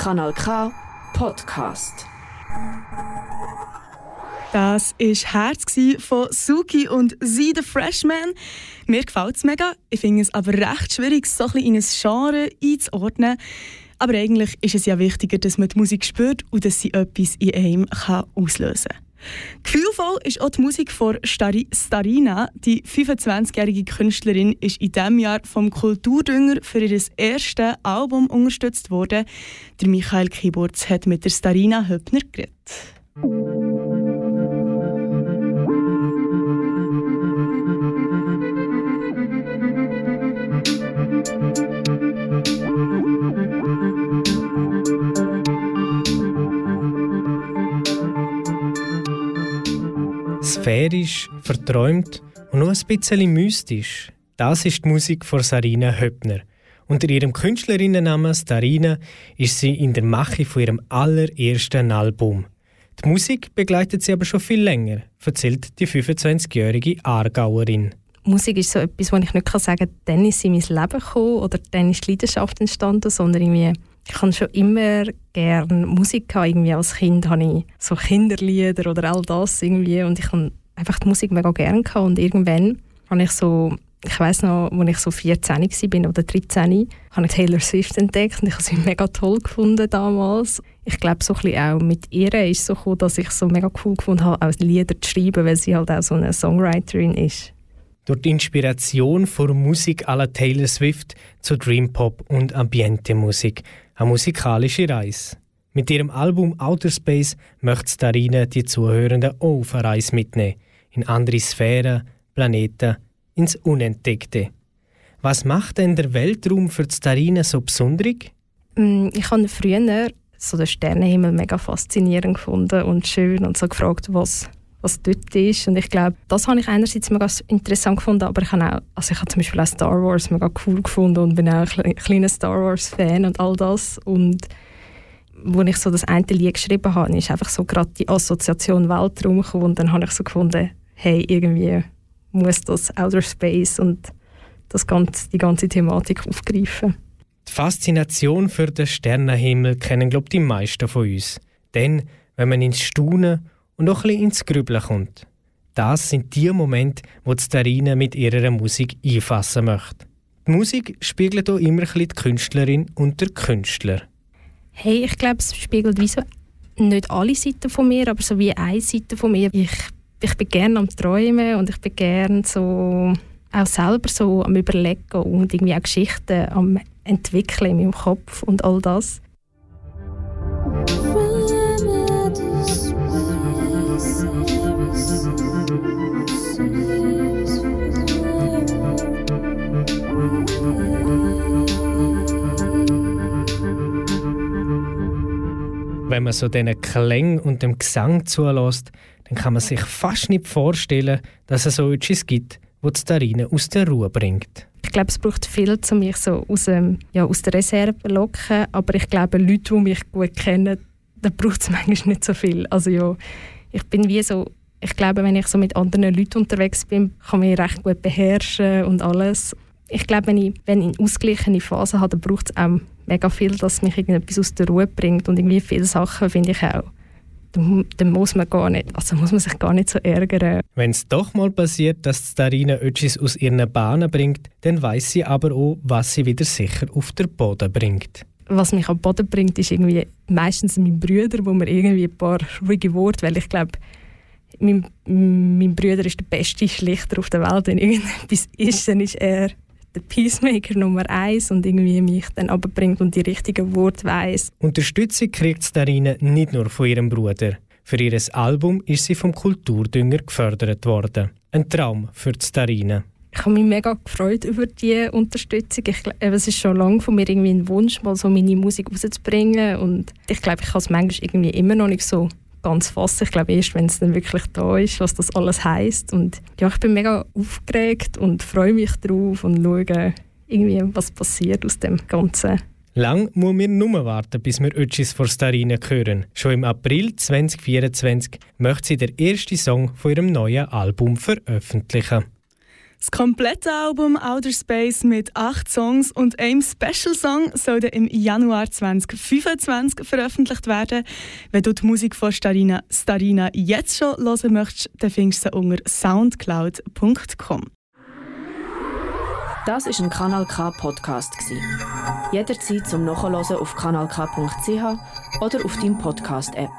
Kanal K Podcast. Das war Herz von Suki und Sie, the Freshman. Mir gefällt es mega. Ich finde es aber recht schwierig, so ein in ein Genre einzuordnen. Aber eigentlich ist es ja wichtiger, dass man die Musik spürt und dass sie etwas in einem auslösen kann. Gefühlvoll ist auch die Musik von Stari Starina. Die 25-jährige Künstlerin ist in diesem Jahr vom Kulturdünger für ihr erstes Album unterstützt worden. Der Michael Kiburz hat mit der Starina Höppner geredet. Sphärisch, verträumt und nur ein bisschen mystisch. Das ist die Musik von Sarina Höppner. Unter ihrem Künstlerinnennamen Starina ist sie in der Mache von ihrem allerersten Album. Die Musik begleitet sie aber schon viel länger, erzählt die 25-jährige Aargauerin. Musik ist so etwas, wo ich nicht sagen kann, dann ist sie in mein Leben gekommen oder dann ist die Leidenschaft entstanden, sondern irgendwie ich habe schon immer gerne Musik gehabt. Irgendwie als Kind habe ich so Kinderlieder oder all das irgendwie und ich habe einfach die Musik mega gerne gehabt. und irgendwann habe ich so ich weiß noch, als ich so 14 war oder 13, habe ich Taylor Swift entdeckt und ich habe sie mega toll gefunden damals. Ich glaube, so auch mit ihr ist so cool, dass ich so mega cool gefunden habe, auch Lieder zu schreiben, weil sie halt auch so eine Songwriterin ist. Durch die Inspiration von Musik la Taylor Swift zu Dream Pop und Ambiente-Musik eine musikalische Reise. Mit ihrem Album Outer Space möchte Starina die Zuhörenden auch auf eine Reise mitnehmen. In andere Sphären, Planeten, ins Unentdeckte. Was macht denn der Weltraum für Starina so besonders? Mm, ich habe früher so den Sternenhimmel mega faszinierend gefunden und schön und so gefragt, was was dort ist. Und ich glaube, das habe ich einerseits mega interessant gefunden, aber ich habe auch, also ich habe zum Beispiel auch Star Wars mega cool gefunden und bin auch ein kleiner Star Wars Fan und all das. Und als ich so das eine Lied geschrieben habe, ist einfach so gerade die Assoziation Weltraum gekommen und dann habe ich so gefunden, hey, irgendwie muss das Outer Space und das ganze, die ganze Thematik aufgreifen. Die Faszination für den Sternenhimmel kennen, glaube ich, die meisten von uns. Denn wenn man ins Staunen und auch ein bisschen ins Grübeln kommt. Das sind die Momente, wo Starina mit ihrer Musik einfassen möchte. Die Musik spiegelt auch immer ein bisschen die Künstlerin und der Künstler. Hey, ich glaube, es spiegelt wie so nicht alle Seiten von mir, aber so wie eine Seite von mir. Ich, ich bin gerne am Träumen und ich bin gerne so auch selber so am Überlegen und irgendwie auch Geschichten am Entwickeln in meinem Kopf und all das. Wenn man so diesen Klang und dem Gesang zulässt, dann kann man sich fast nicht vorstellen, dass es so etwas gibt, das die Starine aus der Ruhe bringt. Ich glaube, es braucht viel, um mich so aus, ähm, ja, aus der Reserve zu locken. Aber ich glaube, Leute, die mich gut kennen, da braucht es manchmal nicht so viel. Also ja, ich bin wie so, ich glaube, wenn ich so mit anderen Leuten unterwegs bin, kann ich mich recht gut beherrschen und alles. Ich glaube, wenn ich, wenn ich eine ausgeglichene Phase habe, dann braucht es auch mega viel, dass mich irgendetwas aus der Ruhe bringt. Und irgendwie viele Sachen finde ich auch. Dann, muss man gar nicht, also muss man sich gar nicht so ärgern. Wenn es doch mal passiert, dass Starina etwas aus ihren Bahnen bringt, dann weiß sie aber auch, was sie wieder sicher auf den Boden bringt. Was mich am Boden bringt, ist irgendwie meistens mein Bruder, wo mir irgendwie ein paar ruhige Worte, weil ich glaube, mein, mein Bruder ist der beste Schlichter auf der Welt. Wenn irgendetwas ist, dann ist er der Peacemaker Nummer eins und irgendwie mich dann abbringt und die richtigen Worte weiss. Unterstützung kriegt Starine nicht nur von ihrem Bruder. Für ihr Album ist sie vom Kulturdünger gefördert worden. Ein Traum für Starine. Ich habe mich mega gefreut über die Unterstützung. Ich, es ist schon lange von mir irgendwie ein Wunsch, mal so meine Musik rauszubringen. Und ich glaube, ich kann es manchmal irgendwie immer noch nicht so ganz fassen. Ich glaube erst, wenn es dann wirklich da ist, was das alles heißt. Und ja, ich bin mega aufgeregt und freue mich drauf und schaue irgendwie, was passiert aus dem Ganzen. Lang muss wir nur warten, bis wir etwas von Starina hören. Schon im April 2024 möchte sie den ersten Song von ihrem neuen Album veröffentlichen. Das komplette Album Outer Space mit acht Songs und einem Special Song soll im Januar 2025 veröffentlicht werden. Wenn du die Musik von Starina, Starina jetzt schon hören möchtest, dann findest du sie unter soundcloud.com. Das ist ein Kanal K Podcast Jederzeit zum Nachhören auf kanalk.ch oder auf deinem Podcast App.